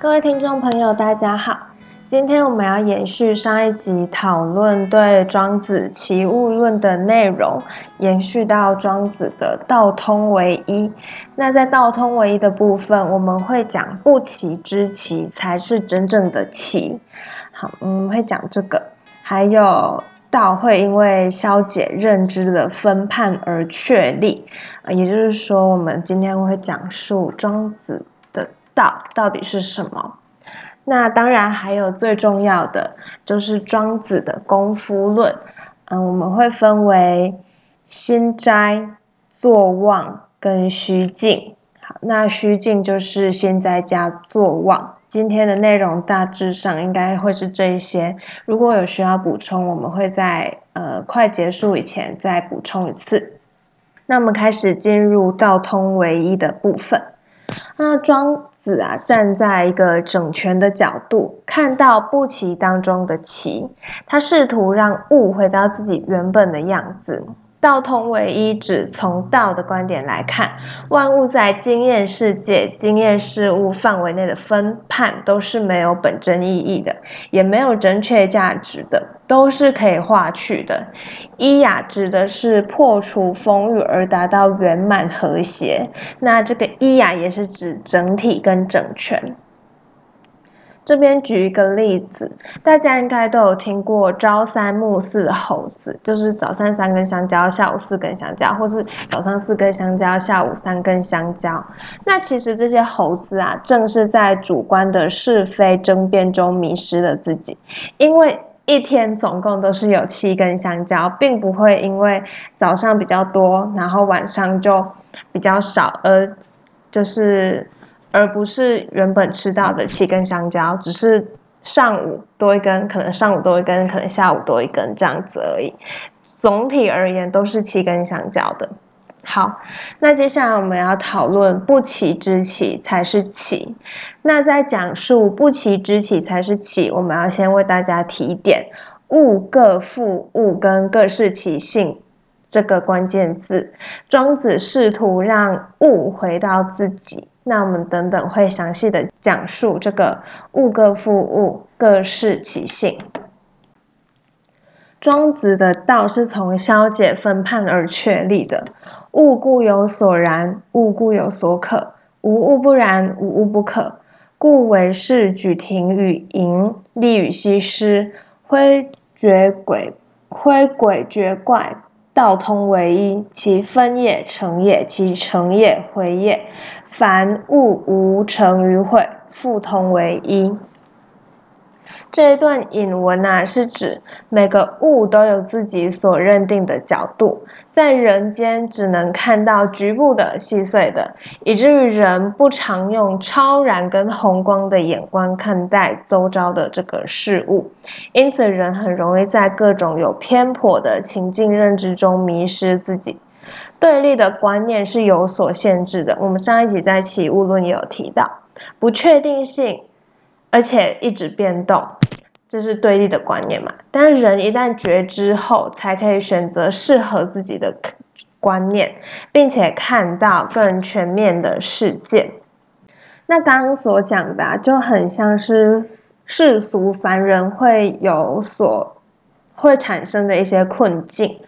各位听众朋友，大家好。今天我们要延续上一集讨论对庄子齐物论的内容，延续到庄子的道通为一。那在道通为一的部分，我们会讲不齐之齐才是真正的齐。好，我们会讲这个，还有道会因为消解认知的分判而确立。呃，也就是说，我们今天会讲述庄子。到底是什么？那当然还有最重要的，就是庄子的功夫论。嗯，我们会分为心斋、坐忘跟虚静。好，那虚静就是心斋加坐忘。今天的内容大致上应该会是这一些。如果有需要补充，我们会在呃快结束以前再补充一次。那我们开始进入道通唯一的部分。那庄。子啊，站在一个整全的角度，看到不齐当中的棋，他试图让物回到自己原本的样子。道通为一，指从道的观点来看，万物在经验世界、经验事物范围内的分判都是没有本真意义的，也没有正确价值的，都是可以化去的。一雅指的是破除风雨而达到圆满和谐，那这个一雅也是指整体跟整全。这边举一个例子，大家应该都有听过“朝三暮四”的猴子，就是早上三根香蕉，下午四根香蕉，或是早上四根香蕉，下午三根香蕉。那其实这些猴子啊，正是在主观的是非争辩中迷失了自己，因为一天总共都是有七根香蕉，并不会因为早上比较多，然后晚上就比较少，而就是。而不是原本吃到的七根香蕉，只是上午多一根，可能上午多一根，可能下午多一根这样子而已。总体而言都是七根香蕉的。好，那接下来我们要讨论不齐之齐才是齐。那在讲述不齐之齐才是齐，我们要先为大家提点物各复物跟各是其性这个关键字。庄子试图让物回到自己。那我们等等会详细的讲述这个物各复物，各适其性。庄子的道是从消解分判而确立的，物固有所然，物固有所可，无物不然，无物不可，故为是举庭与盈，利与西施，挥绝鬼，挥鬼绝怪。道通为一，其分也成也，其成也回也。凡物无成于毁，复通为一。这一段引文啊，是指每个物都有自己所认定的角度，在人间只能看到局部的细碎的，以至于人不常用超然跟宏观的眼光看待周遭的这个事物，因此人很容易在各种有偏颇的情境认知中迷失自己。对立的观念是有所限制的。我们上一集在起物论也有提到，不确定性。而且一直变动，这是对立的观念嘛？但是人一旦觉知后，才可以选择适合自己的观念，并且看到更全面的世界。那刚刚所讲的，就很像是世俗凡人会有所会产生的一些困境。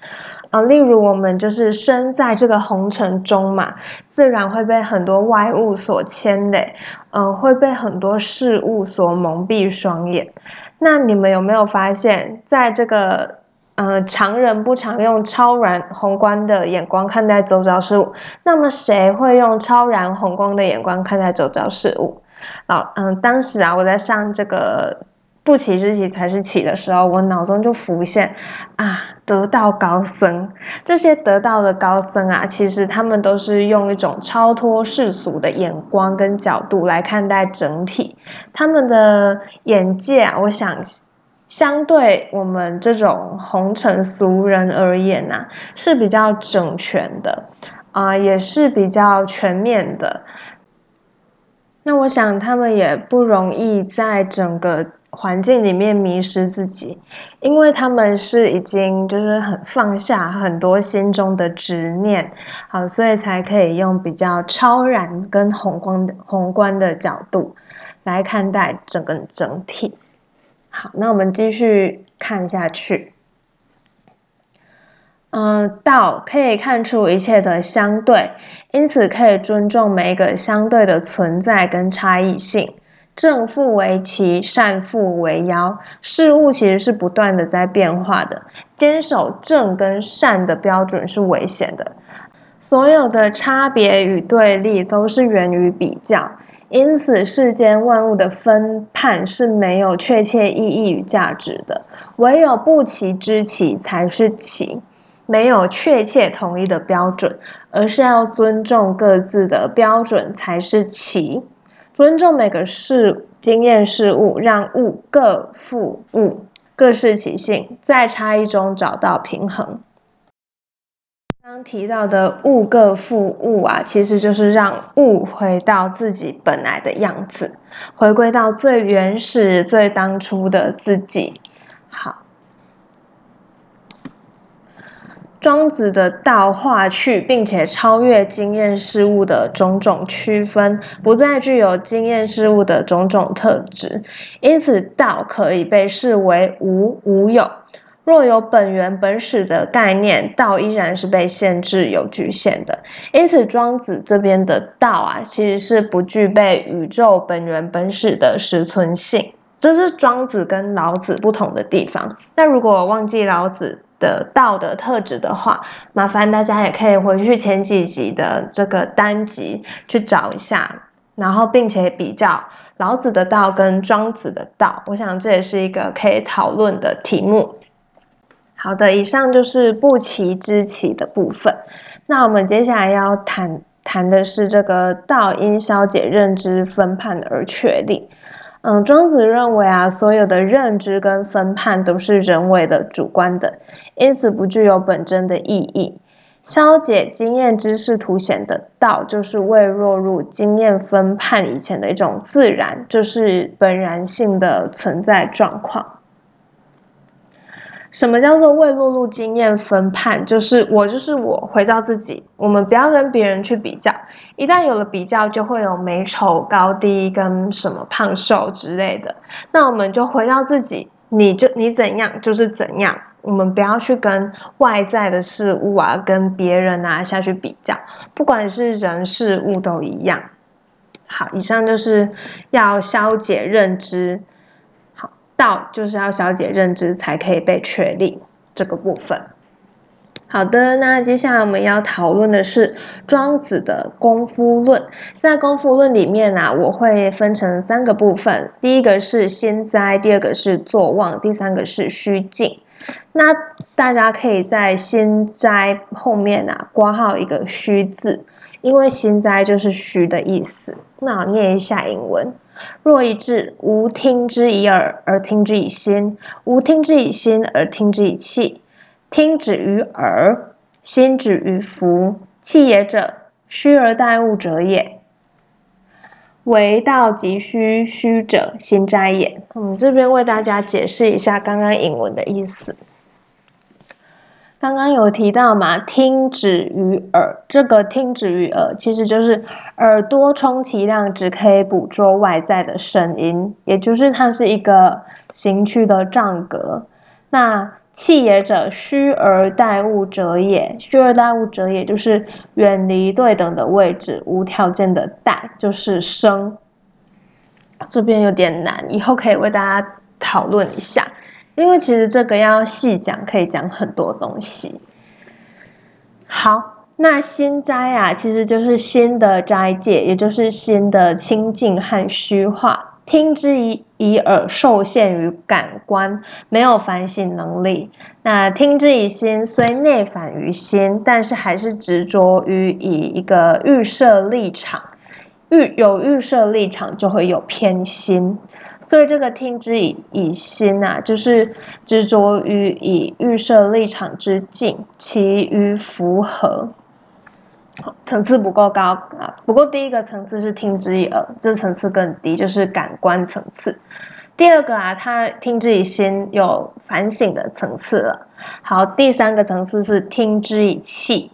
啊，例如我们就是身在这个红尘中嘛，自然会被很多外物所牵累，嗯，会被很多事物所蒙蔽双眼。那你们有没有发现，在这个嗯常人不常用超然宏观的眼光看待周遭事物，那么谁会用超然宏观的眼光看待周遭事物？啊，嗯，当时啊，我在上这个。不起之起才是起的时候，我脑中就浮现啊，得道高僧。这些得道的高僧啊，其实他们都是用一种超脱世俗的眼光跟角度来看待整体。他们的眼界啊，我想相对我们这种红尘俗人而言呐，是比较整全的啊，也是比较全面的。那我想他们也不容易在整个。环境里面迷失自己，因为他们是已经就是很放下很多心中的执念，好，所以才可以用比较超然跟宏观宏观的角度来看待整个整体。好，那我们继续看下去。嗯，道可以看出一切的相对，因此可以尊重每一个相对的存在跟差异性。正负为奇，善负为妖。事物其实是不断的在变化的，坚守正跟善的标准是危险的。所有的差别与对立都是源于比较，因此世间万物的分判是没有确切意义与价值的。唯有不齐之齐才是齐。没有确切统一的标准，而是要尊重各自的标准才是齐。尊重每个事经验事物，让物各复物，各适其性，在差异中找到平衡。刚提到的物各复物啊，其实就是让物回到自己本来的样子，回归到最原始、最当初的自己。好。庄子的道化去，并且超越经验事物的种种区分，不再具有经验事物的种种特质，因此道可以被视为无无有。若有本源本始的概念，道依然是被限制有局限的。因此，庄子这边的道啊，其实是不具备宇宙本源本始的实存性。这是庄子跟老子不同的地方。那如果忘记老子，的道的特质的话，麻烦大家也可以回去前几集的这个单集去找一下，然后并且比较老子的道跟庄子的道，我想这也是一个可以讨论的题目。好的，以上就是不齐之齐的部分。那我们接下来要谈谈的是这个道因消解认知分判而确立。嗯，庄子认为啊，所有的认知跟分判都是人为的、主观的，因此不具有本真的意义。消解经验知识凸显的道，就是未落入经验分判以前的一种自然，就是本然性的存在状况。什么叫做未落入经验分判？就是我就是我，回到自己。我们不要跟别人去比较，一旦有了比较，就会有美丑高低跟什么胖瘦之类的。那我们就回到自己，你就你怎样就是怎样。我们不要去跟外在的事物啊，跟别人啊下去比较，不管是人事物都一样。好，以上就是要消解认知。道就是要消解认知才可以被确立这个部分。好的，那接下来我们要讨论的是庄子的功夫论。在功夫论里面呢，我会分成三个部分：第一个是心哉，第二个是坐忘，第三个是虚静。那大家可以在心哉后面啊挂号一个虚字，因为心哉就是虚的意思。那我念一下英文。若一志，无听之以耳而听之以心，无听之以心而听之以气。听止于耳，心止于福。气也者，虚而待物者也。为道即虚，虚者心斋也。我们这边为大家解释一下刚刚引文的意思。刚刚有提到嘛，听止于耳，这个听止于耳，其实就是耳朵充其量只可以捕捉外在的声音，也就是它是一个行区的障隔。那气也者，虚而待物者也，虚而待物者也就是远离对等的位置，无条件的待，就是生。这边有点难，以后可以为大家讨论一下。因为其实这个要细讲，可以讲很多东西。好，那心斋啊，其实就是心的斋戒，也就是心的清净和虚化。听之以以耳，受限于感官，没有反省能力。那听之以心，虽内反于心，但是还是执着于以一个预设立场。预有预设立场，就会有偏心。所以这个听之以以心啊，就是执着于以预设立场之境，其余符合，层次不够高啊。不过第一个层次是听之以耳，这层次更低，就是感官层次。第二个啊，他听之以心，有反省的层次了。好，第三个层次是听之以气，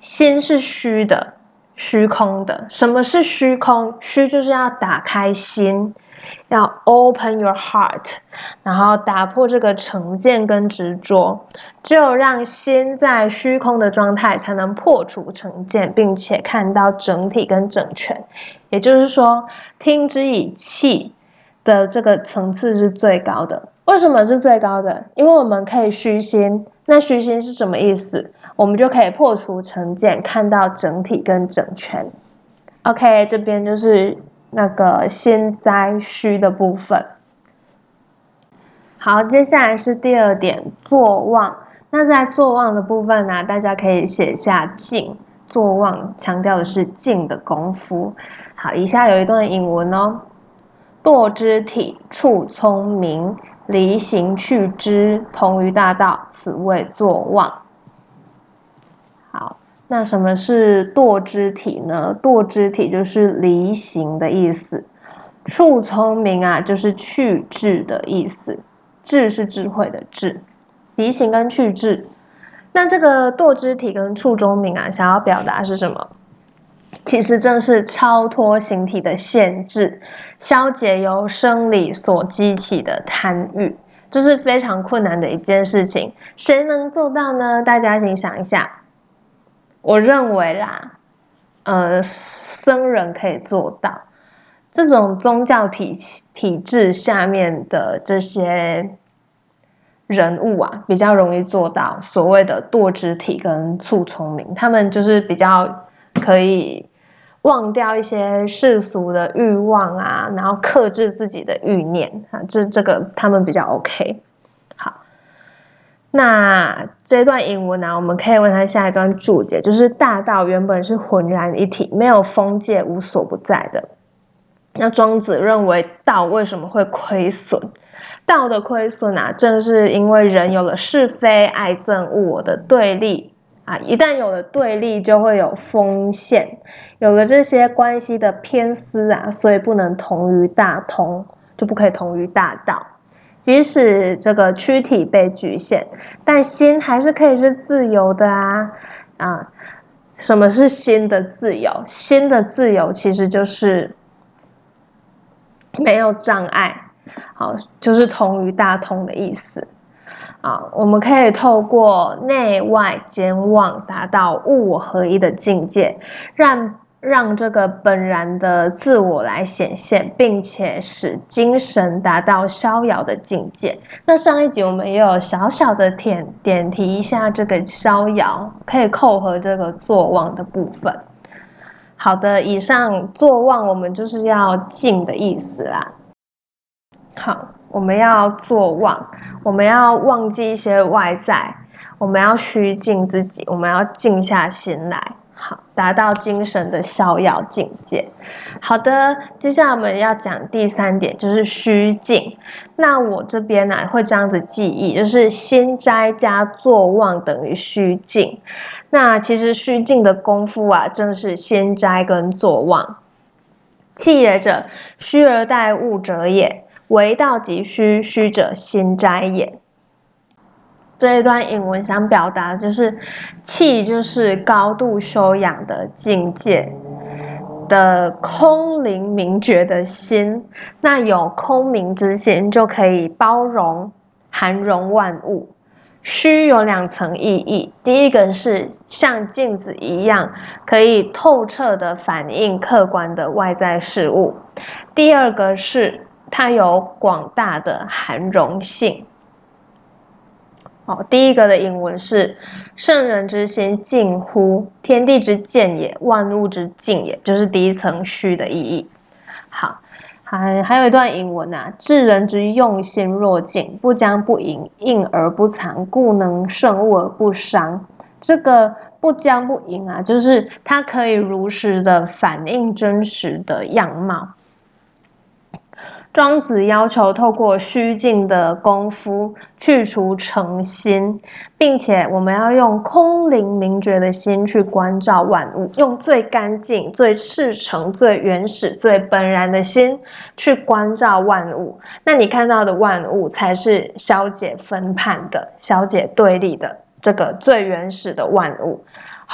心是虚的。虚空的。什么是虚空？虚就是要打开心，要 open your heart，然后打破这个成见跟执着。只有让心在虚空的状态，才能破除成见，并且看到整体跟整全。也就是说，听之以气的这个层次是最高的。为什么是最高的？因为我们可以虚心。那虚心是什么意思？我们就可以破除成见，看到整体跟整全。OK，这边就是那个心灾虚的部分。好，接下来是第二点，坐忘。那在坐忘的部分呢，大家可以写下静。坐忘强调的是静的功夫。好，以下有一段引文哦：堕之体，处聪明，离形去之，同于大道，此谓坐忘。那什么是堕之体呢？堕之体就是离形的意思。处聪明啊，就是去智的意思。智是智慧的智。离形跟去智，那这个堕之体跟处中明啊，想要表达是什么？其实正是超脱形体的限制，消解由生理所激起的贪欲，这是非常困难的一件事情。谁能做到呢？大家请想一下。我认为啦，呃，僧人可以做到。这种宗教体体制下面的这些。人物啊，比较容易做到所谓的堕之体跟促聪明，他们就是比较可以忘掉一些世俗的欲望啊，然后克制自己的欲念啊，这这个他们比较 OK。那这段引文呢，我们可以问他下一段注解，就是大道原本是浑然一体，没有封界，无所不在的。那庄子认为道为什么会亏损？道的亏损啊，正是因为人有了是非、爱憎、我的对立啊，一旦有了对立，就会有风险，有了这些关系的偏私啊，所以不能同于大同，就不可以同于大道。即使这个躯体被局限，但心还是可以是自由的啊啊！什么是心的自由？心的自由其实就是没有障碍。好，就是同于大通的意思啊。我们可以透过内外兼忘，达到物我合一的境界，让让这个本然的自我来显现，并且使精神达到逍遥的境界。那上一集我们也有小小的点点提一下这个逍遥，可以扣合这个坐忘的部分。好的，以上坐忘我们就是要静的意思啦。好，我们要做忘，我们要忘记一些外在，我们要虚静自己，我们要静下心来，达到精神的逍遥境界。好的，接下来我们要讲第三点，就是虚静。那我这边呢会这样子记忆，就是心斋加坐忘等于虚静。那其实虚静的功夫啊，正是心斋跟坐忘。气也者，虚而待物者也。为道即虚，虚者心斋也。这一段引文想表达就是，气就是高度修养的境界的空灵明觉的心。那有空明之心，就可以包容、含容万物。虚有两层意义，第一个是像镜子一样，可以透彻的反映客观的外在事物；第二个是。它有广大的含容性。哦，第一个的引文是“圣人之心近乎天地之见也，万物之静也”，就是第一层虚的意义。好，还还有一段引文啊，“智人之用心若镜，不将不迎，应而不藏，故能胜物而不伤。”这个“不将不迎”啊，就是它可以如实的反映真实的样貌。庄子要求透过虚静的功夫去除诚心，并且我们要用空灵明觉的心去关照万物，用最干净、最赤诚、最原始、最本然的心去关照万物。那你看到的万物，才是消解分判的、消解对立的这个最原始的万物。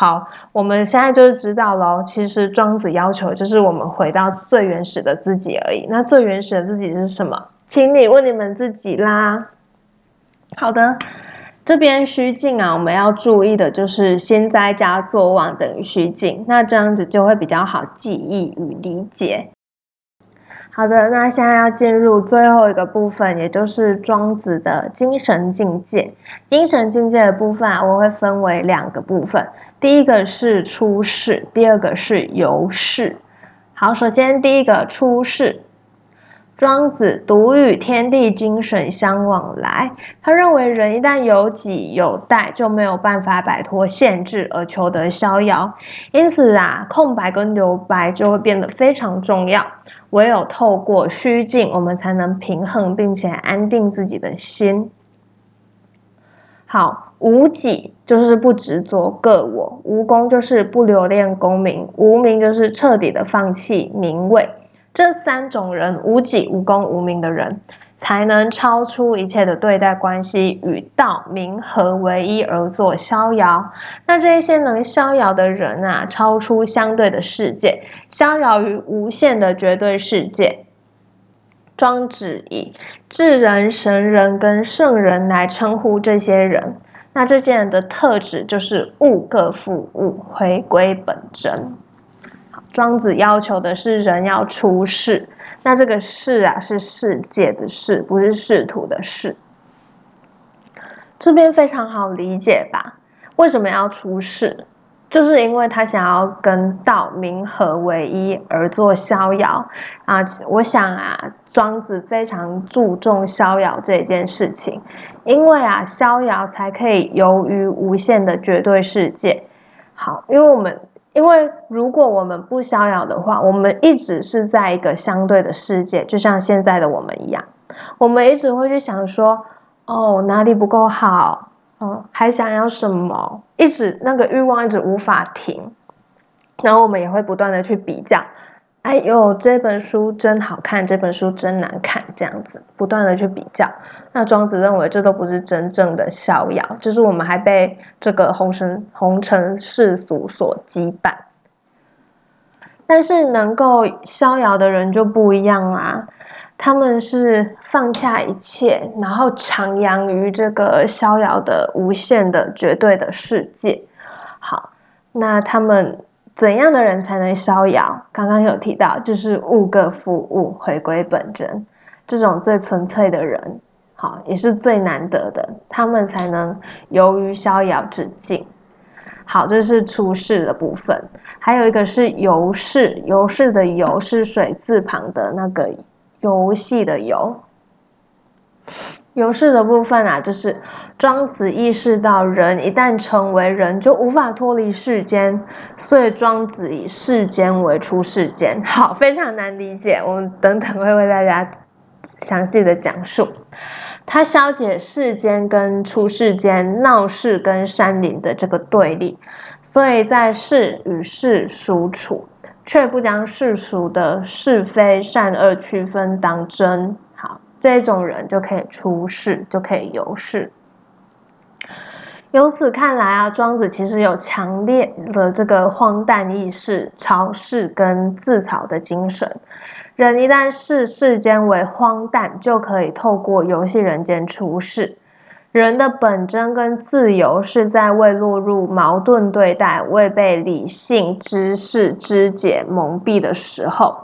好，我们现在就是知道喽。其实庄子要求就是我们回到最原始的自己而已。那最原始的自己是什么？请你问你们自己啦。好的，这边虚静啊，我们要注意的就是先在加坐忘等于虚静，那这样子就会比较好记忆与理解。好的，那现在要进入最后一个部分，也就是庄子的精神境界。精神境界的部分啊，我会分为两个部分，第一个是出世，第二个是游世。好，首先第一个出世。庄子独与天地精神相往来，他认为人一旦有己有待，就没有办法摆脱限制而求得逍遥。因此啊，空白跟留白就会变得非常重要。唯有透过虚静，我们才能平衡并且安定自己的心。好，无己就是不执着个我，无功就是不留恋功名，无名就是彻底的放弃名位。这三种人，无己、无功、无名的人，才能超出一切的对待关系，与道、名合为一而作逍遥。那这些能逍遥的人啊，超出相对的世界，逍遥于无限的绝对世界。庄子以智人、神人跟圣人来称呼这些人。那这些人的特质就是物各复物，回归本真。庄子要求的是人要出世，那这个世啊是世界的世，不是仕途的仕。这边非常好理解吧？为什么要出世？就是因为他想要跟道名合为一而做逍遥啊！我想啊，庄子非常注重逍遥这件事情，因为啊，逍遥才可以游于无限的绝对世界。好，因为我们。因为如果我们不逍遥的话，我们一直是在一个相对的世界，就像现在的我们一样，我们一直会去想说，哦，哪里不够好，哦，还想要什么，一直那个欲望一直无法停，然后我们也会不断的去比较。哎呦，这本书真好看，这本书真难看，这样子不断的去比较。那庄子认为这都不是真正的逍遥，就是我们还被这个红尘红尘世俗所羁绊。但是能够逍遥的人就不一样啊，他们是放下一切，然后徜徉于这个逍遥的无限的绝对的世界。好，那他们。怎样的人才能逍遥？刚刚有提到，就是物各复物，回归本真，这种最纯粹的人，好，也是最难得的，他们才能游于逍遥之境。好，这是出世的部分，还有一个是游世，游世的游是水字旁的那个游戏的游。游世的部分啊，就是庄子意识到人一旦成为人，就无法脱离世间，所以庄子以世间为出世间。好，非常难理解，我们等等会为大家详细的讲述。他消解世间跟出世间、闹市跟山林的这个对立，所以在世与世俗处，却不将世俗的是非善恶区分当真。这种人就可以出世，就可以游世。由此看来啊，庄子其实有强烈的这个荒诞意识、嘲世跟自嘲的精神。人一旦视世间为荒诞，就可以透过游戏人间出世。人的本真跟自由，是在未落入矛盾对待、未被理性知识肢解蒙蔽的时候。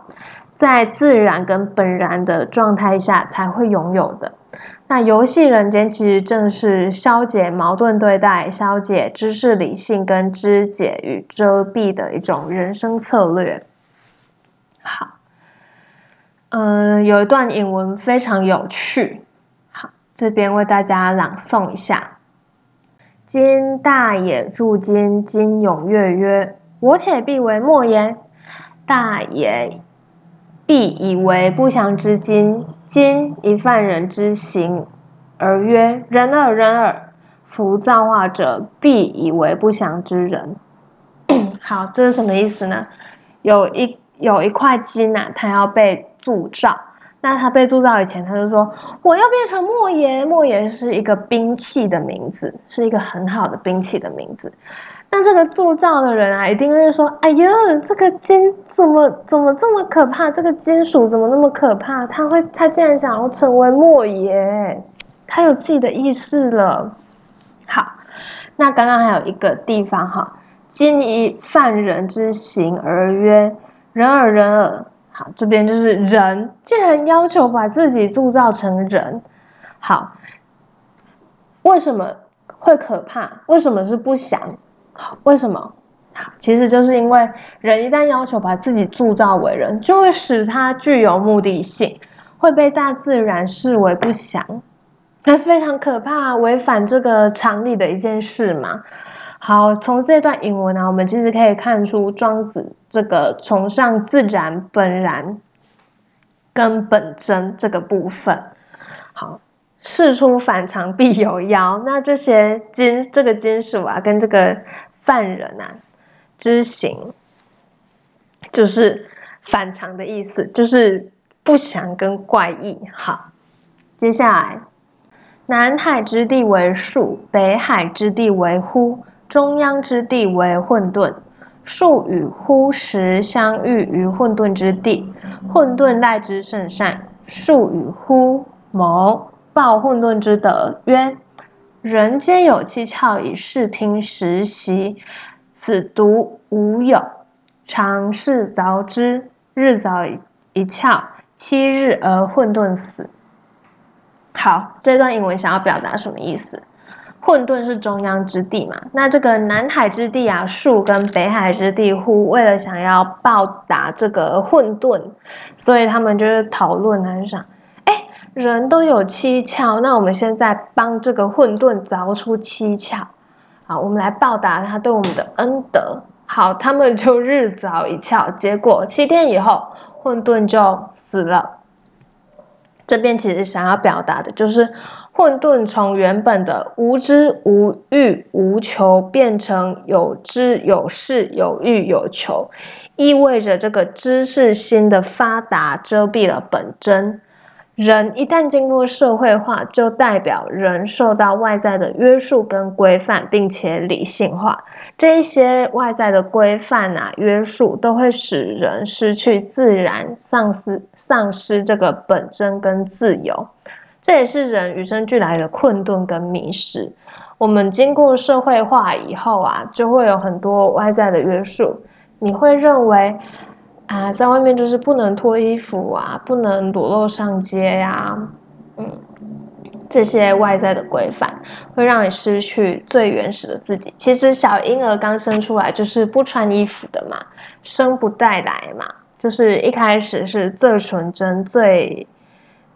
在自然跟本然的状态下才会拥有的。那游戏人间其实正是消解矛盾对待、消解知识理性跟肢解与遮蔽的一种人生策略。好，嗯，有一段引文非常有趣。好，这边为大家朗诵一下：今大也入今，今踊跃曰：“我且必为莫言。”大也。必以为不祥之今，今一犯人之行，而曰人耳人耳。夫造化者，必以为不祥之人。好，这是什么意思呢？有一有一块金啊，它要被铸造。那它被铸造以前，他就说我要变成莫言。莫言是一个兵器的名字，是一个很好的兵器的名字。那这个铸造的人啊，一定会说：“哎呀，这个金怎么怎么这么可怕？这个金属怎么那么可怕？他会，他竟然想要成为莫爷，他有自己的意识了。”好，那刚刚还有一个地方哈，今以犯人之行而曰：“人耳，人耳。”好，这边就是人，竟然要求把自己铸造成人。好，为什么会可怕？为什么是不祥？为什么？好，其实就是因为人一旦要求把自己铸造为人，就会使他具有目的性，会被大自然视为不祥，那非常可怕，违反这个常理的一件事嘛。好，从这段引文呢，我们其实可以看出庄子这个崇尚自然本然跟本真这个部分。好，事出反常必有妖。那这些金这个金属啊，跟这个犯人啊之行，就是反常的意思，就是不祥跟怪异。好，接下来，南海之地为树，北海之地为乎。中央之地为混沌，树与乎时相遇于混沌之地，混沌赖之甚善。树与乎谋报混沌之德，曰：人皆有七窍以视听时习，此独无有。常试凿之，日凿一窍，七日而混沌死。好，这段英文想要表达什么意思？混沌是中央之地嘛？那这个南海之地啊，树跟北海之地乎，为了想要报答这个混沌，所以他们就是讨论啊，就想，人都有七窍，那我们现在帮这个混沌凿出七窍，好，我们来报答他对我们的恩德。好，他们就日凿一窍，结果七天以后，混沌就死了。这边其实想要表达的就是。混沌从原本的无知无欲无求变成有知有事有欲有求，意味着这个知识心的发达遮蔽了本真。人一旦经过社会化，就代表人受到外在的约束跟规范，并且理性化。这一些外在的规范啊约束，都会使人失去自然，丧失丧失这个本真跟自由。这也是人与生俱来的困顿跟迷失。我们经过社会化以后啊，就会有很多外在的约束。你会认为啊，在外面就是不能脱衣服啊，不能裸露上街呀，嗯，这些外在的规范会让你失去最原始的自己。其实小婴儿刚生出来就是不穿衣服的嘛，生不带来嘛，就是一开始是最纯真最。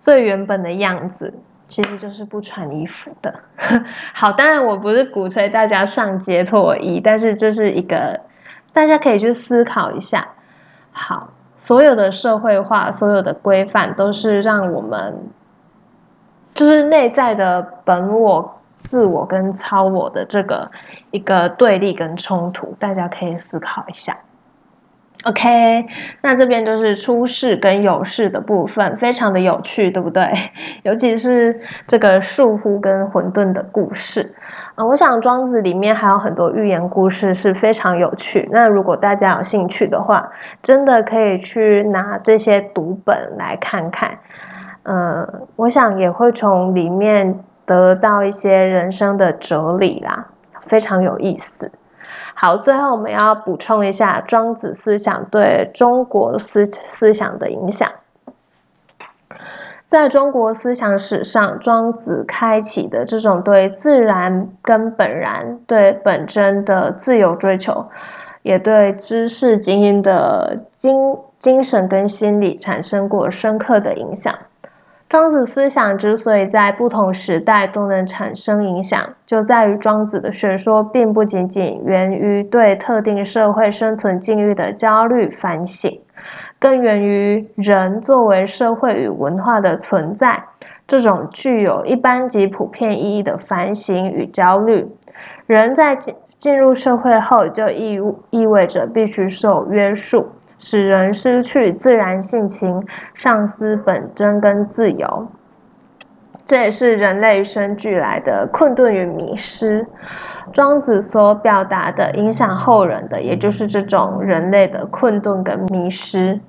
最原本的样子其实就是不穿衣服的。好，当然我不是鼓吹大家上街脱衣，但是这是一个大家可以去思考一下。好，所有的社会化、所有的规范，都是让我们就是内在的本我、自我跟超我的这个一个对立跟冲突，大家可以思考一下。OK，那这边就是出世跟有事的部分，非常的有趣，对不对？尤其是这个树乎跟混沌的故事啊，我想庄子里面还有很多寓言故事是非常有趣。那如果大家有兴趣的话，真的可以去拿这些读本来看看。嗯，我想也会从里面得到一些人生的哲理啦，非常有意思。好，最后我们要补充一下庄子思想对中国思思想的影响。在中国思想史上，庄子开启的这种对自然跟本然、对本真的自由追求，也对知识精英的精精神跟心理产生过深刻的影响。庄子思想之所以在不同时代都能产生影响，就在于庄子的学说并不仅仅源于对特定社会生存境遇的焦虑反省，更源于人作为社会与文化的存在这种具有一般及普遍意义的反省与焦虑。人在进进入社会后，就意意味着必须受约束。使人失去自然性情、丧失本真跟自由，这也是人类与生俱来的困顿与迷失。庄子所表达的影响后人的，也就是这种人类的困顿跟迷失。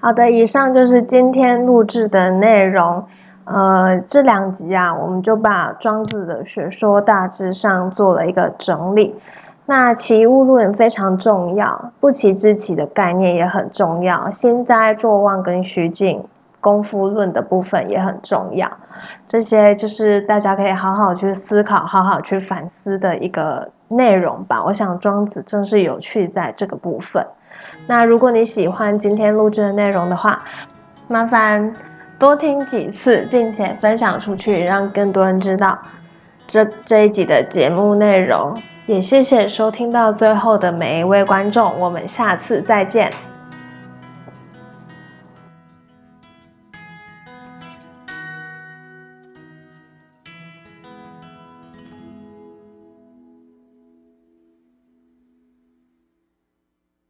好的，以上就是今天录制的内容。呃，这两集啊，我们就把庄子的学说大致上做了一个整理。那齐物论非常重要，不齐之齐的概念也很重要。心斋、坐忘跟虚静、功夫论的部分也很重要。这些就是大家可以好好去思考、好好去反思的一个内容吧。我想庄子正是有趣在这个部分。那如果你喜欢今天录制的内容的话，麻烦多听几次，并且分享出去，让更多人知道这这一集的节目内容。也谢谢收听到最后的每一位观众，我们下次再见。